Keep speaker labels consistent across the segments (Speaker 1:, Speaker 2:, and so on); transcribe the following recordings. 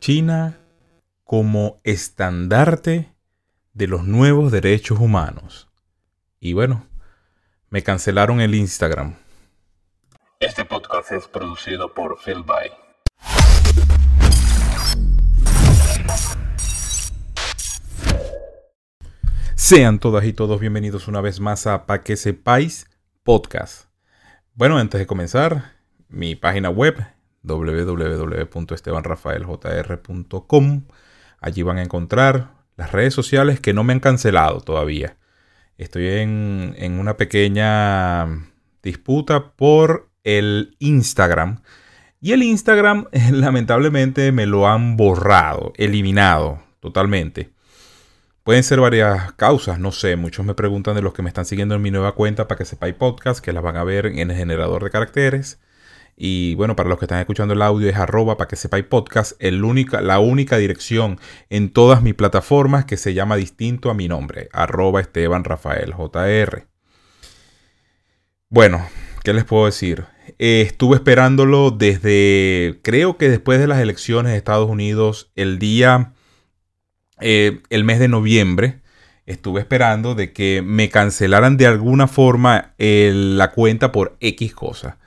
Speaker 1: China como estandarte de los nuevos derechos humanos. Y bueno, me cancelaron el Instagram.
Speaker 2: Este podcast es producido por Phil By.
Speaker 1: Sean todas y todos bienvenidos una vez más a Pa' que sepáis podcast. Bueno, antes de comenzar, mi página web www.estebanrafaeljr.com. Allí van a encontrar las redes sociales que no me han cancelado todavía. Estoy en, en una pequeña disputa por el Instagram. Y el Instagram, lamentablemente, me lo han borrado, eliminado totalmente. Pueden ser varias causas, no sé. Muchos me preguntan de los que me están siguiendo en mi nueva cuenta para que sepáis podcast, que las van a ver en el generador de caracteres. Y bueno, para los que están escuchando el audio es arroba para que sepáis podcast, única, la única dirección en todas mis plataformas que se llama distinto a mi nombre, arroba Esteban Rafael JR. Bueno, ¿qué les puedo decir? Eh, estuve esperándolo desde, creo que después de las elecciones de Estados Unidos, el día, eh, el mes de noviembre, estuve esperando de que me cancelaran de alguna forma la cuenta por X cosa.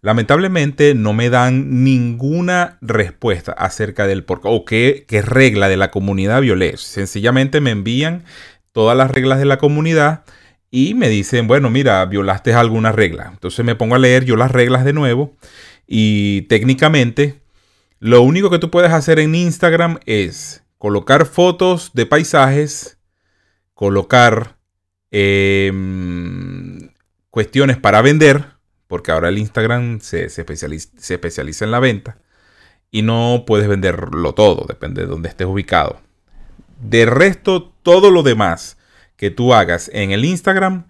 Speaker 1: Lamentablemente no me dan ninguna respuesta acerca del por qué o qué, regla de la comunidad violé. Sencillamente me envían todas las reglas de la comunidad y me dicen, bueno, mira, violaste alguna regla. Entonces me pongo a leer yo las reglas de nuevo y técnicamente lo único que tú puedes hacer en Instagram es colocar fotos de paisajes, colocar em, cuestiones para vender porque ahora el Instagram se, especializa, en la venta y no puedes venderlo todo, depende de dónde estés ubicado. De resto, todo lo demás que tú hagas en el Instagram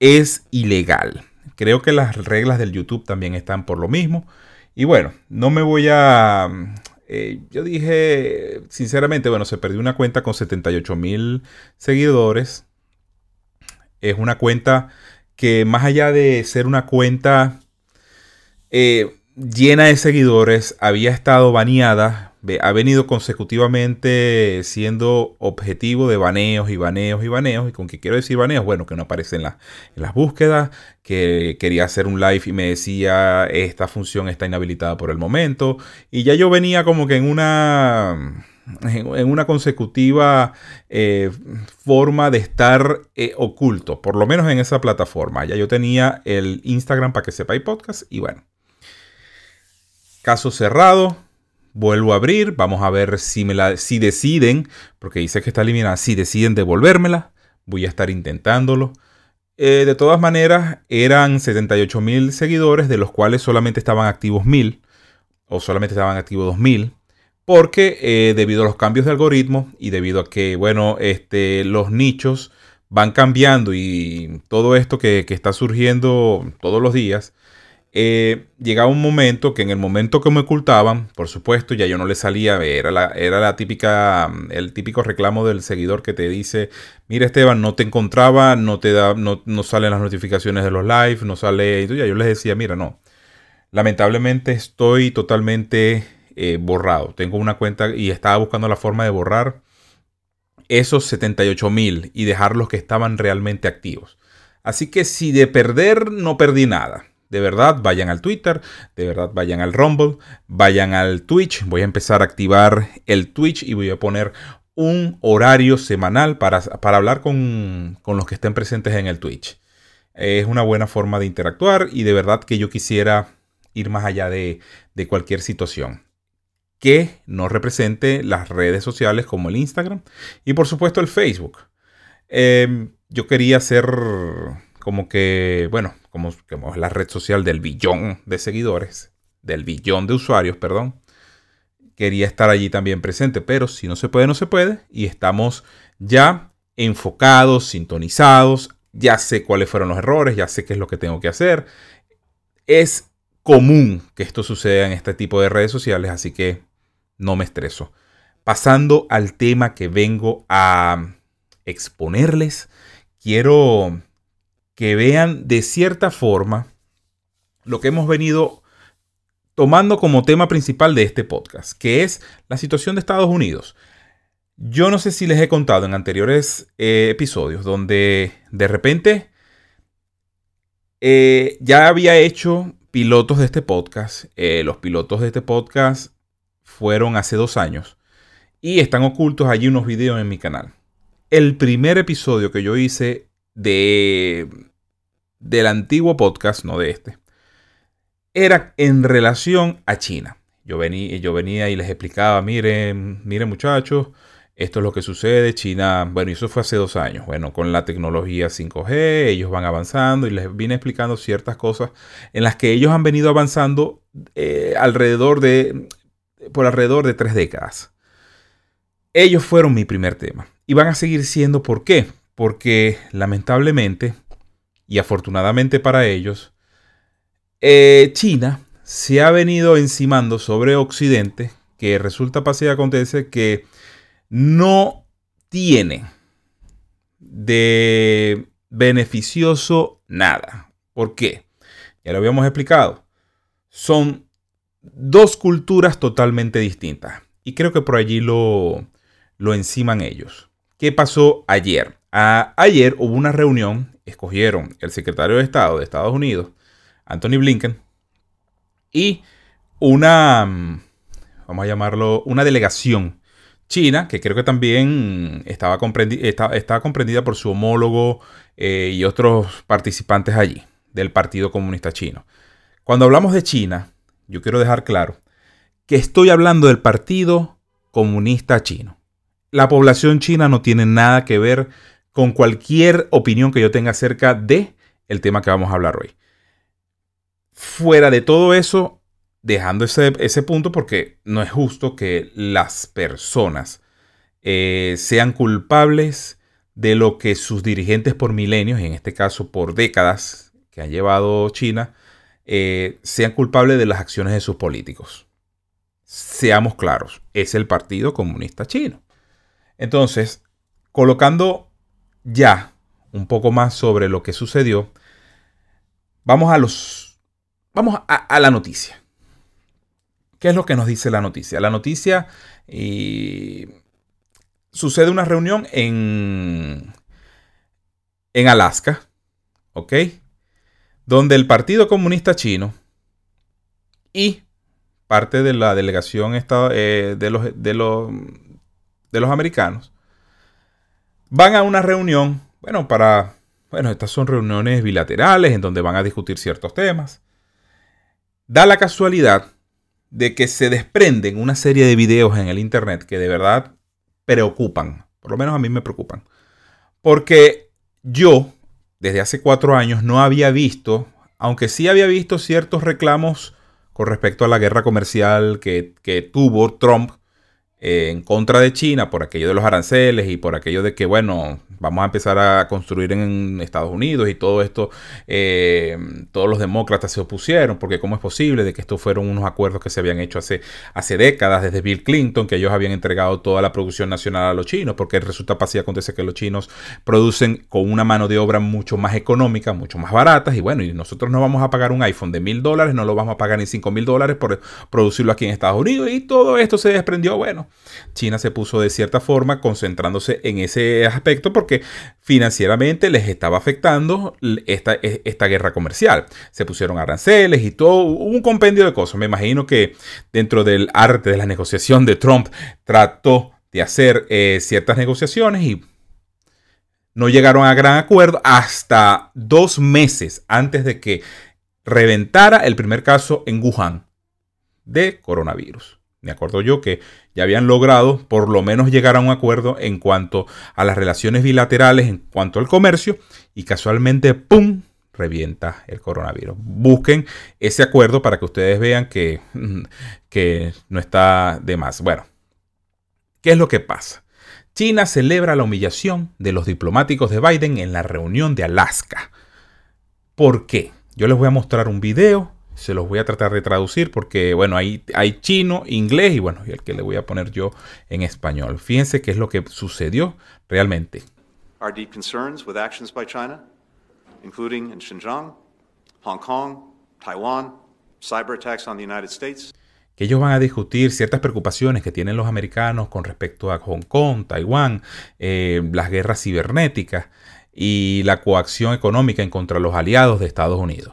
Speaker 1: es ilegal. Creo que las reglas del YouTube también están por lo mismo. Y bueno, no me voy a... Eh, yo dije, sinceramente, bueno, se perdió una cuenta con 78 mil seguidores. Es una cuenta que más allá de ser una cuenta eh, llena de seguidores, había estado baneada, ha venido consecutivamente siendo objetivo de baneos y baneos y baneos. ¿Y con qué quiero decir baneos? Bueno, que no aparece en, en las búsquedas, que quería hacer un live y me decía esta función está inhabilitada por el momento. Y ya yo venía como que en una en, una consecutiva eh, forma de estar eh, oculto, por lo menos en esa plataforma. Ya yo tenía el Instagram para que sepáis podcast y bueno. Caso cerrado. Vuelvo a abrir. Vamos a ver si, me la, si deciden, porque dice que está eliminada, si deciden devolvérmela. Voy a estar intentándolo. Eh, de todas maneras, eran 78 mil seguidores, de los cuales solamente estaban activos mil, o solamente estaban activos 2000 porque eh, debido a los cambios de algoritmo y debido a que, bueno, este, los nichos van cambiando y todo esto que, está surgiendo todos los días, eh, llegaba un momento que en el momento que me ocultaban, por supuesto, ya yo no le salía, era la, era la típica, el típico reclamo del seguidor que te dice, mira Esteban, no te encontraba, no te da, no, no salen las notificaciones de los live, no sale, y ya yo les decía, mira, no. Lamentablemente estoy totalmente eh, borrado. Tengo una cuenta y estaba buscando la forma de borrar esos 78 mil y dejar los que estaban realmente activos. Así que si de perder no perdí nada. De verdad, vayan al Twitter, de verdad, vayan al Rumble, vayan al Twitch. Voy a empezar a activar el Twitch y voy a poner un horario semanal para, para hablar con, con los que estén presentes en el Twitch. Es una buena forma de interactuar y de verdad que yo quisiera ir más allá de, de cualquier situación que no represente las redes sociales como el Instagram y por supuesto el Facebook. Em, yo quería ser como que, bueno, como, como la red social del billón de seguidores, del billón de usuarios, perdón. Quería estar allí también presente, pero si no se puede, no se puede. Y estamos ya enfocados, sintonizados. Ya sé cuáles fueron los errores, ya sé qué es lo que tengo que hacer. Es común que esto suceda en este tipo de redes sociales, así que no me estreso. Pasando al tema que vengo a exponerles, quiero que vean de cierta forma lo que hemos venido tomando como tema principal de este podcast, que es la situación de Estados Unidos. Yo no sé si les he contado en anteriores eh, episodios donde de repente eh, ya había hecho pilotos de este podcast. Eh, los pilotos de este podcast fueron hace dos años y están ocultos allí unos videos en mi canal. El primer episodio que yo hice de del antiguo podcast, no de este, era en relación a China. Yo venía, yo venía y les explicaba, miren, miren muchachos, esto es lo que sucede. China, bueno, eso fue hace dos años. Bueno, con la tecnología 5G, ellos van avanzando y les vine explicando ciertas cosas en las que ellos han venido avanzando eh, alrededor de, por alrededor de tres décadas. Ellos fueron mi primer tema y van a seguir siendo, ¿por qué? Porque lamentablemente y afortunadamente para ellos, eh, China se ha venido encimando sobre Occidente, que resulta pasar y acontece que no tiene de beneficioso nada. ¿Por qué? Ya lo habíamos explicado. Son dos culturas totalmente distintas. Y creo que por allí lo, lo enciman ellos. ¿Qué pasó ayer? ayer hubo una reunión, escogieron el secretario de Estado de Estados Unidos, Anthony Blinken, y una, mm, vamos a llamarlo, una delegación China, que creo que también estaba, comprendida por su homólogo eh, y otros participantes allí, del Partido Comunista Chino. Cuando hablamos de China, yo quiero dejar claro que estoy hablando del Partido Comunista Chino. La población china no tiene nada que ver con cualquier opinión que yo tenga acerca de el tema que vamos a hablar hoy. Fuera de todo eso, dejando ese, ese punto porque no es justo que las personas eh, sean culpables de lo que sus dirigentes por milenios, y en este caso por décadas que han llevado China, eh, sean culpables de las acciones de sus políticos. Seamos claros, es el Partido Comunista Chino. Entonces, colocando ya un poco más sobre lo que sucedió, vamos a los. Vamos a la noticia. ¿Qué es lo que nos dice la noticia? La noticia sucede una reunión en, en Alaska, ¿ok? Donde el Partido Comunista Chino y parte de la delegación eh, de, los, de, los, de los americanos van a una reunión, bueno, para, bueno, estas son reuniones bilaterales en donde van a discutir ciertos temas. Da la casualidad de que se desprenden una serie de videos en el Internet que de verdad preocupan. Por lo menos a mí me preocupan. Porque yo, desde hace cuatro años, no había visto, aunque sí había visto ciertos reclamos con respecto a la guerra comercial que, tuvo Trump en contra de China por aquello de los aranceles y por aquello de que, bueno, vamos a empezar a construir en Estados Unidos y todo esto, eh, todos los demócratas se opusieron, porque cómo es posible de que estos fueron unos acuerdos que se habían hecho hace, hace décadas, desde Bill Clinton, que ellos habían entregado toda la producción nacional a los chinos, porque resulta así acontece que los chinos producen con una mano de obra mucho más económica, mucho más barata, y bueno, y nosotros no vamos a pagar un iPhone de mil dólares, no lo vamos a pagar ni cinco mil dólares por producirlo aquí en Estados Unidos, y todo esto se desprendió, bueno, China se puso de cierta forma concentrándose en ese aspecto, porque que financieramente les estaba afectando esta, e, esta guerra comercial. Se pusieron aranceles y todo, un compendio de cosas. Me imagino que dentro del arte de la negociación de Trump trató de hacer eh, ciertas negociaciones y no llegaron a gran acuerdo hasta dos meses antes de que reventara el primer caso en Wuhan de coronavirus. Me acuerdo yo que ya habían logrado por lo menos llegar a un acuerdo en cuanto a las relaciones bilaterales, en cuanto al comercio, y casualmente, ¡pum!, revienta el coronavirus. Busquen ese acuerdo para que ustedes vean que, que no está de más. Bueno, ¿qué es lo que pasa? China celebra la humillación de los diplomáticos de Biden en la reunión de Alaska. ¿Por qué? Yo les voy a mostrar un video se los voy a tratar de traducir porque, bueno, hay, hay chino, inglés y, bueno, y el que le voy a poner yo en español. Fíjense qué es lo que sucedió realmente.
Speaker 3: Our deep concerns with actions by China, including in Xinjiang, Hong Kong, Taiwan, cyber attacks on the United States,
Speaker 1: que ellos van a discutir ciertas preocupaciones que tienen los americanos con respecto a Hong Kong, Taiwán, eh, las guerras cibernéticas y la coacción económica en contra de los aliados de Estados Unidos.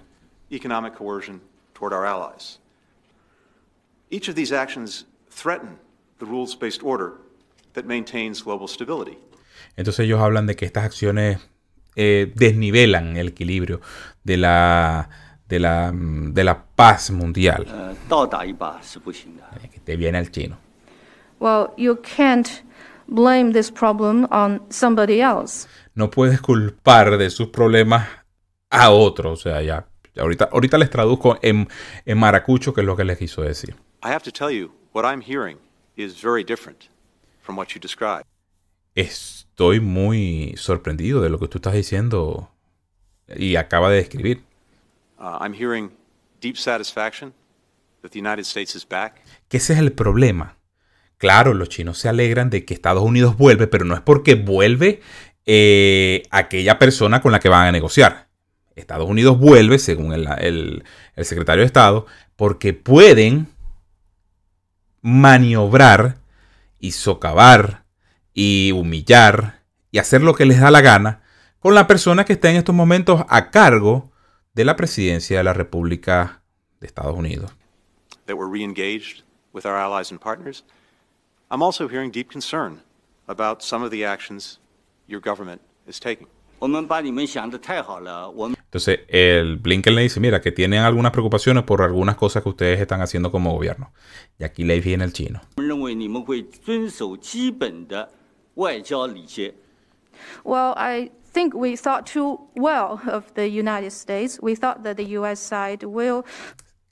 Speaker 3: economic coercion our allies. Each of these actions threaten the rules-based order that maintains global stability.
Speaker 1: Entonces ellos hablan de que estas acciones eh, desnivelan el equilibrio de la de la, mm, de la paz mundial. Te viene chino.
Speaker 4: Well, you can't blame this problem on somebody else.
Speaker 1: No puedes culpar de sus problemas a otro, o sea, ya Ahorita, ahorita les traduzco en, en maracucho, que es lo que les quiso decir.
Speaker 3: I have to tell you, what I'm hearing is very different from what you described.
Speaker 1: Estoy muy sorprendido de lo que tú estás diciendo y acaba de describir.
Speaker 3: Uh, I'm hearing deep satisfaction that the United States is back,
Speaker 1: Que ese es el problema. Claro, los chinos se alegran de que Estados Unidos vuelve, pero no es porque vuelve eh, aquella persona con la que van a negociar. Estados Unidos vuelve, según el, secretario de Estado, porque pueden maniobrar y socavar y humillar y hacer lo que les da la gana con la persona que está en estos momentos a cargo de la presidencia de la República de Estados Unidos.
Speaker 3: I'm also hearing deep concern about some of the actions your government is taking.
Speaker 1: Entonces, el Blinken le dice, mira, que tienen algunas preocupaciones por algunas cosas que ustedes están haciendo como gobierno. Y aquí le viene el chino.
Speaker 4: Well, I think we thought too well of the United States. We thought that the US side will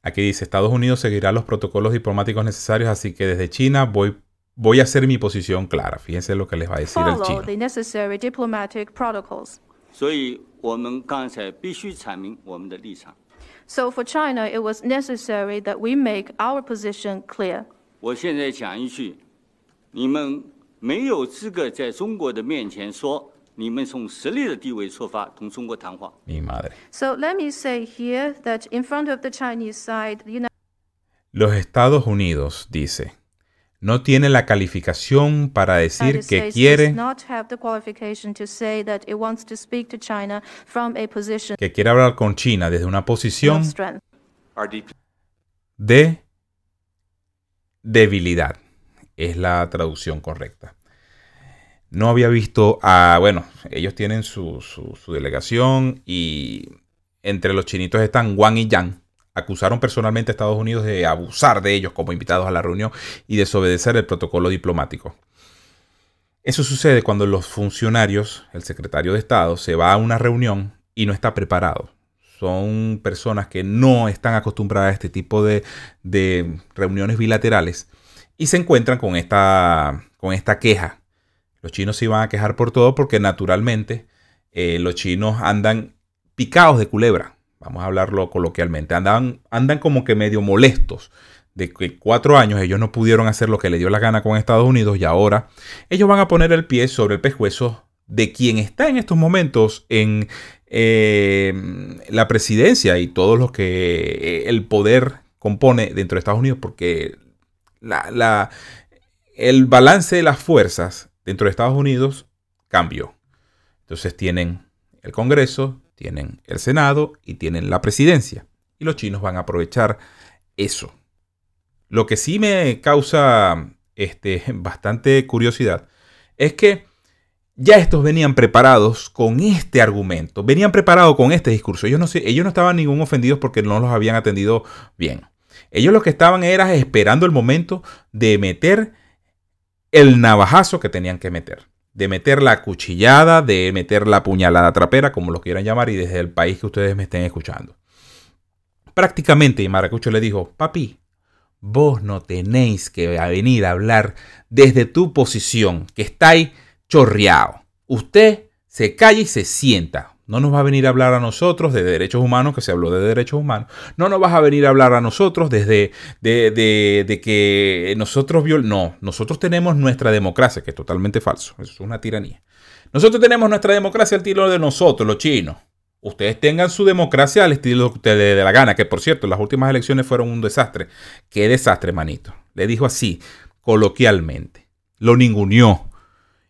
Speaker 1: Aquí dice, Estados Unidos seguirá los protocolos diplomáticos necesarios, así que desde China voy voy a hacer mi posición clara. Fíjense lo que les va a decir el
Speaker 4: follow
Speaker 1: chino.
Speaker 4: the necessary diplomatic protocols.
Speaker 5: 所以我们刚才必须阐明我们的立场。
Speaker 4: So for China, it was necessary that we make our position clear.
Speaker 5: 我现在讲一句，你们没有资格在中国的面前说你们从实力的地位出发同中国谈话。
Speaker 1: Mi madre.
Speaker 4: So let me say here that in front of the Chinese side, the United
Speaker 1: Los Estados Unidos, dice, no tiene la calificación para decir que quiere,
Speaker 4: does not have the qualification to say that it wants to speak to China from a position
Speaker 1: que quiere hablar con China desde una posición de debilidad. Es la traducción correcta. No había visto a, bueno, ellos tienen su, su- su delegación y entre los chinitos están Wang y Yang. Acusaron personalmente a Estados Unidos de abusar de ellos como invitados a la reunión y desobedecer el protocolo diplomático. Eso sucede cuando los funcionarios, el secretario de Estado, se va a una reunión y no está preparado. Son personas que no están acostumbradas a este tipo de, de reuniones bilaterales y se encuentran con esta, con esta queja. Los chinos se iban a quejar por todo porque naturalmente eh, los chinos andan picados de culebra. Vamos a hablarlo coloquialmente. Andan, andan como que medio molestos de que cuatro años ellos no pudieron hacer lo que le dio la gana con Estados Unidos y ahora ellos van a poner el pie sobre el pescuezo de quien está en estos momentos en eh, la presidencia y todos los que eh, el poder compone dentro de Estados Unidos porque la, el balance de las fuerzas dentro de Estados Unidos cambió. Entonces tienen el Congreso, tienen el Senado y tienen la presidencia. Y los chinos van a aprovechar eso. Lo que sí me causa este, bastante curiosidad es que ya estos venían preparados con este argumento, venían preparados con este discurso. Ellos no, ellos no estaban ningún ofendidos porque no los habían atendido bien. Ellos lo que estaban era esperando el momento de meter el navajazo que tenían que meter. De meter la cuchillada, de meter la puñalada trapera, como lo quieran llamar, y desde el país que ustedes me estén escuchando. Prácticamente, y Maracucho le dijo, papi, vos no tenéis que venir a hablar desde tu posición, que estáis chorreado. Usted se calla y se sienta. No nos va a venir a hablar a nosotros de derechos humanos, que se habló de derechos humanos. No nos vas a venir a hablar a nosotros desde de, que nosotros viol... No, nosotros tenemos nuestra democracia, que es totalmente falso. Eso es una tiranía. Nosotros tenemos nuestra democracia al tiro de nosotros, los chinos. Ustedes tengan su democracia al estilo que ustedes la gana, que por cierto, las últimas elecciones fueron un desastre. Qué desastre, manito. Le dijo así, coloquialmente. Lo ninguneó.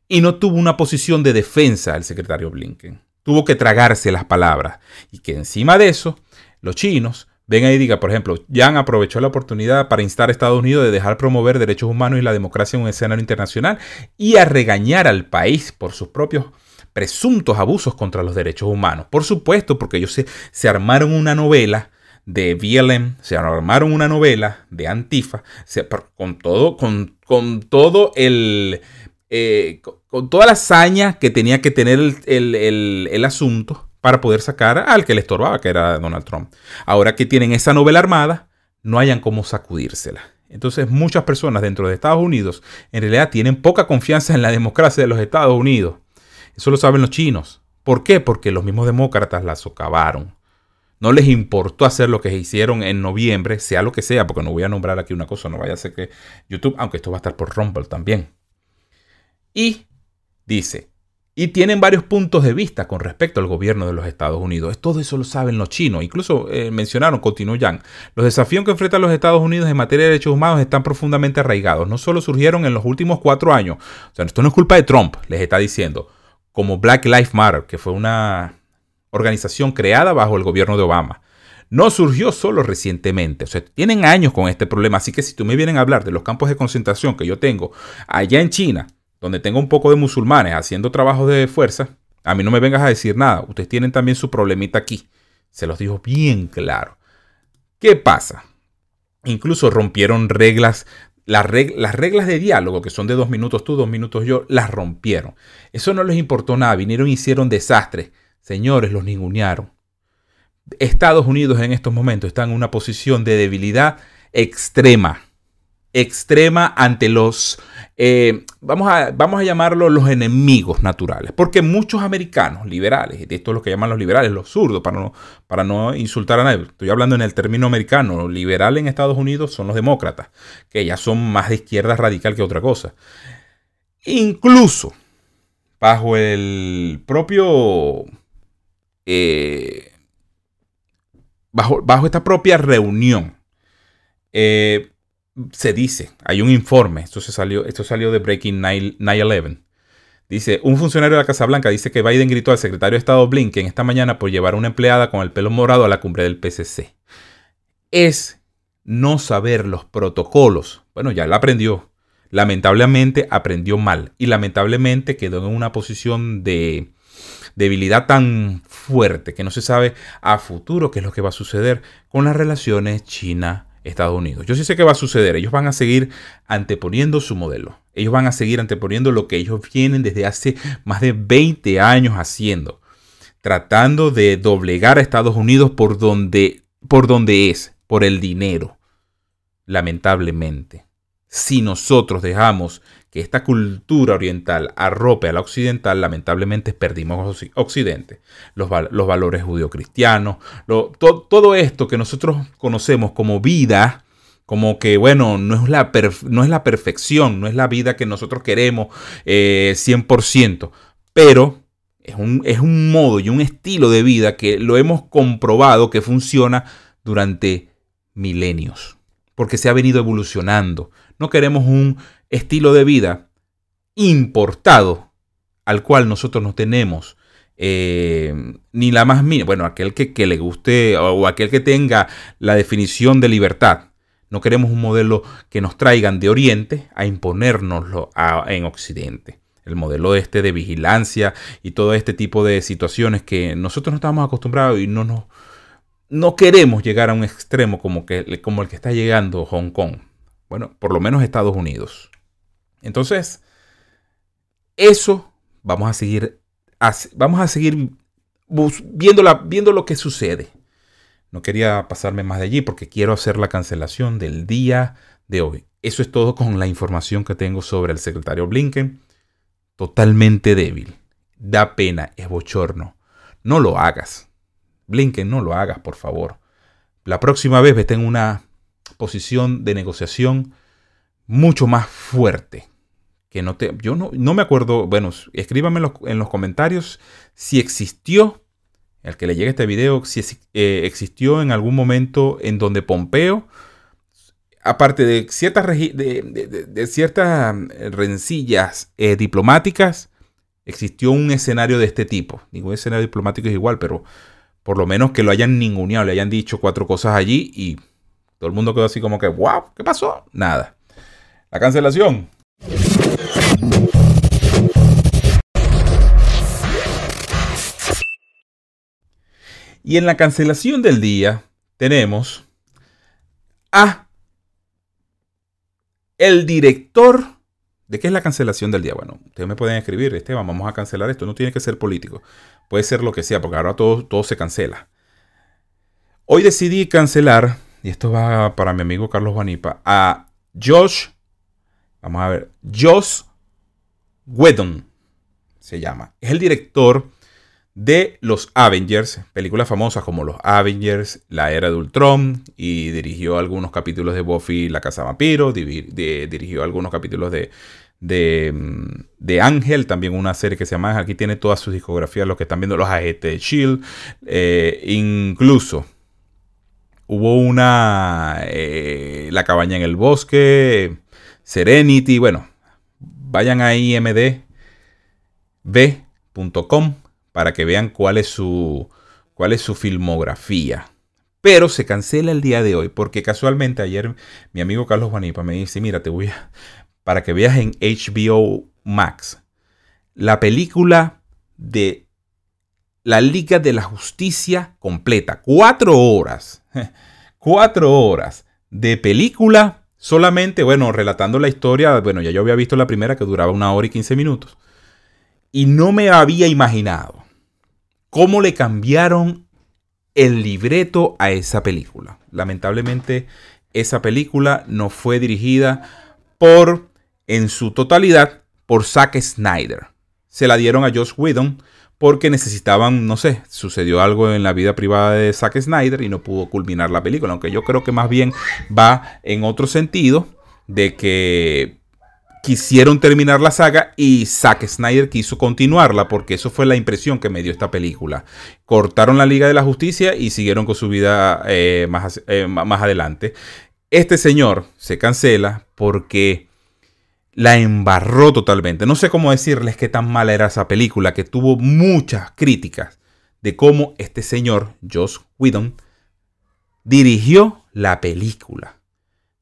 Speaker 1: Y no tuvo una posición de defensa el secretario Blinken. Tuvo que tragarse las palabras. Y que encima de eso, los chinos ven ahí y digan, por ejemplo, Yang aprovechó la oportunidad para instar a Estados Unidos de dejar promover derechos humanos y la democracia en un escenario internacional y a regañar al país por sus propios presuntos abusos contra los derechos humanos. Por supuesto, porque ellos se, se armaron una novela de BLM, se armaron una novela de Antifa, con todo, con, con todo el... Eh, con, toda la hazaña que tenía que tener el, asunto para poder sacar al que le estorbaba, que era Donald Trump. Ahora que tienen esa novela armada, no hayan cómo sacudírsela. Entonces muchas personas dentro de Estados Unidos en realidad tienen poca confianza en la democracia de los Estados Unidos. Eso lo saben los chinos. ¿Por qué? Porque los mismos demócratas la socavaron. No les importó hacer lo que hicieron en noviembre, sea lo que sea, porque no voy a nombrar aquí una cosa, no vaya a ser que YouTube, aunque esto va a estar por Rumble también. Y dice, y tienen varios puntos de vista con respecto al gobierno de los Estados Unidos. Todo eso lo saben los chinos. Incluso eh, mencionaron, continuó Yang, los desafíos que enfrentan los Estados Unidos en materia de derechos humanos están profundamente arraigados. No solo surgieron en los últimos cuatro años. O sea, esto no es culpa de Trump, les está diciendo como Black Lives Matter, que fue una organización creada bajo el gobierno de Obama. No surgió solo recientemente, o sea, tienen años con este problema, así que si tú me vienen a hablar de los campos de concentración que yo tengo allá en China, donde tengo un poco de musulmanes haciendo trabajos de fuerza, a mí no me vengas a decir nada, ustedes tienen también su problemita aquí. Se los dijo bien claro. ¿Qué pasa? Incluso rompieron reglas las, reglas de diálogo, que son de dos minutos tú, dos minutos yo, las rompieron. Eso no les importó nada, vinieron y hicieron desastres. Señores, los ningunearon. Estados Unidos en estos momentos está en una posición de debilidad extrema extrema ante los, eh, vamos, a, vamos a llamarlo los enemigos naturales, porque muchos americanos liberales, esto es lo que llaman los liberales, los zurdos, para no, para no insultar a nadie, estoy hablando en el término americano, liberal en Estados Unidos son los demócratas, que ya son más de izquierda radical que otra cosa. Incluso bajo el propio... Eh, bajo, bajo esta propia reunión, eh, se dice, hay un informe, esto, se salió, esto salió de Breaking 9-11. Dice, un funcionario de la Casa Blanca dice que Biden gritó al secretario de Estado Blinken esta mañana por llevar a una empleada con el pelo morado a la cumbre del PCC. Es no saber los protocolos. Bueno, ya la aprendió. Lamentablemente aprendió mal y lamentablemente quedó en una posición de debilidad tan fuerte que no se sabe a futuro qué es lo que va a suceder con las relaciones China Estados Unidos. Yo sí sé qué va a suceder. Ellos van a seguir anteponiendo su modelo. Ellos van a seguir anteponiendo lo que ellos vienen desde hace más de 20 años haciendo. Tratando de doblegar a Estados Unidos por donde, por donde es, por el dinero. Lamentablemente. Si nosotros dejamos que esta cultura oriental arrope a la occidental, lamentablemente perdimos Occidente. Los, los valores judio-cristianos, todo esto que nosotros conocemos como vida, como que, bueno, no es la, no es la perfección, no es la vida que nosotros queremos 100%, eh, pero es un, es un modo y un estilo de vida que lo hemos comprobado que funciona durante milenios, porque se ha venido evolucionando. No queremos un estilo de vida importado al cual nosotros no tenemos eh, ni la más mínima, bueno, aquel que, le guste o aquel que tenga la definición de libertad. No queremos un modelo que nos traigan de Oriente a imponérnoslo en Occidente. El modelo este de vigilancia y todo este tipo de situaciones que nosotros no estamos acostumbrados y no, no, no queremos llegar a un extremo como, que, como el que está llegando Hong Kong. Bueno, por lo menos Estados Unidos. Entonces, eso vamos a seguir, vamos a seguir viendo, viendo lo que sucede. No quería pasarme más de allí porque quiero hacer la cancelación del día de hoy. Eso es todo con la información que tengo sobre el secretario Blinken. Totalmente débil. Da pena, es bochorno. No lo hagas. Blinken, no lo hagas, por favor. La próxima vez vete en una posición de negociación mucho más fuerte que no te... Yo no, no me acuerdo, bueno, escríbame en los, comentarios si existió al que le llegue este video, si eh, existió en algún momento en donde Pompeo, aparte de ciertas, de, ciertas eh, rencillas eh, diplomáticas, existió un escenario de este tipo. Ningún escenario diplomático es igual, pero por lo menos que lo hayan ninguneado, le hayan dicho cuatro cosas allí y todo el mundo quedó así como que, wow, ¿qué pasó? Nada. La cancelación. Y en la cancelación del día tenemos a el director. ¿De qué es la cancelación del día? Bueno, ustedes me pueden escribir, Esteban, vamos a cancelar esto. No tiene que ser político. Puede ser lo que sea, porque ahora todo, todo se cancela. Hoy decidí cancelar, y esto va para mi amigo Carlos Juanipa, a Josh. Vamos a ver. Josh Whedon se llama. Es el director de los Avengers, películas famosas como los Avengers, La Era de Ultron, y dirigió algunos capítulos de Buffy La Casa Vampiro, dirigió algunos capítulos de, mm, de, Ángel, también una serie que se llama aquí tiene todas sus discografías, los que están viendo los de Shield, eh, incluso hubo una eh, La cabaña en el bosque, Serenity, bueno, vayan a imdb.com para que vean cuál es su, cuál es su filmografía. Pero se cancela el día de hoy porque casualmente ayer mi amigo Carlos Juanipa me dice, mira, te voy a, para que veas en HBO Max, la película de la Liga de la Justicia completa. Cuatro horas. Cuatro horas de película solamente, bueno, relatando la historia. Bueno, ya yo había visto la primera que duraba una hora y quince minutos. Y no me había imaginado cómo le cambiaron el libreto a esa película. Lamentablemente, esa película no fue dirigida por, en su totalidad, por Zack Snyder. Se la dieron a Josh Whedon porque necesitaban, no sé, sucedió algo en la vida privada de Zack Snyder y no pudo culminar la película. Aunque yo creo que más bien va en otro sentido de que quisieron terminar la saga y Zack Snyder quiso continuarla porque eso fue la impresión que me dio esta película. Cortaron la Liga de la Justicia y siguieron con su vida eh, más, eh, más adelante. Este señor se cancela porque la embarró totalmente. No sé cómo decirles qué tan mala era esa película, que tuvo muchas críticas de cómo este señor, Josh Whedon, dirigió la película.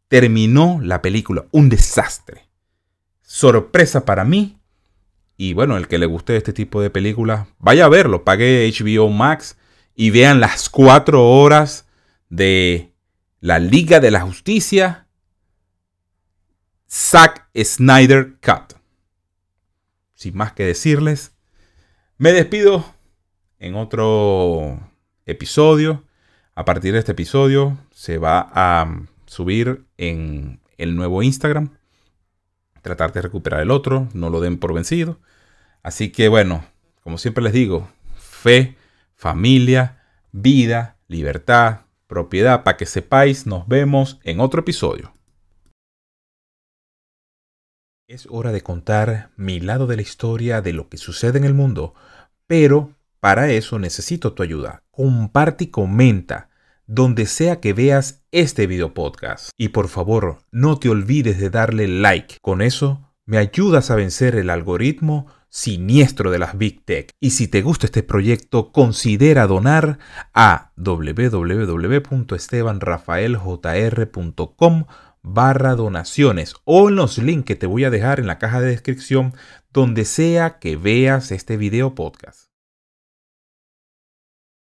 Speaker 1: Terminó la película. Un desastre sorpresa para mí. Y bueno, el que le guste este tipo de películas, vaya a verlo, pague HBO Max y vean las cuatro horas de la Liga de la Justicia, Zack Snyder Cut. Sin más que decirles, me despido en otro episodio. A partir de este episodio se va a subir en el nuevo Instagram tratar de recuperar el otro, no lo den por vencido. Así que bueno, como siempre les digo, fe, familia, vida, libertad, propiedad, para que sepáis, nos vemos en otro episodio. Es hora de contar mi lado de la historia de lo que sucede en el mundo, pero para eso necesito tu ayuda. Comparte y comenta donde sea que veas este video podcast. Y por favor, no te olvides de darle like. Con eso me ayudas a vencer el algoritmo siniestro de las Big Tech. Y si te gusta este proyecto, considera donar a www.estebanrafaeljr.com barra donaciones o en los links que te voy a dejar en la caja de descripción donde sea que veas este video podcast.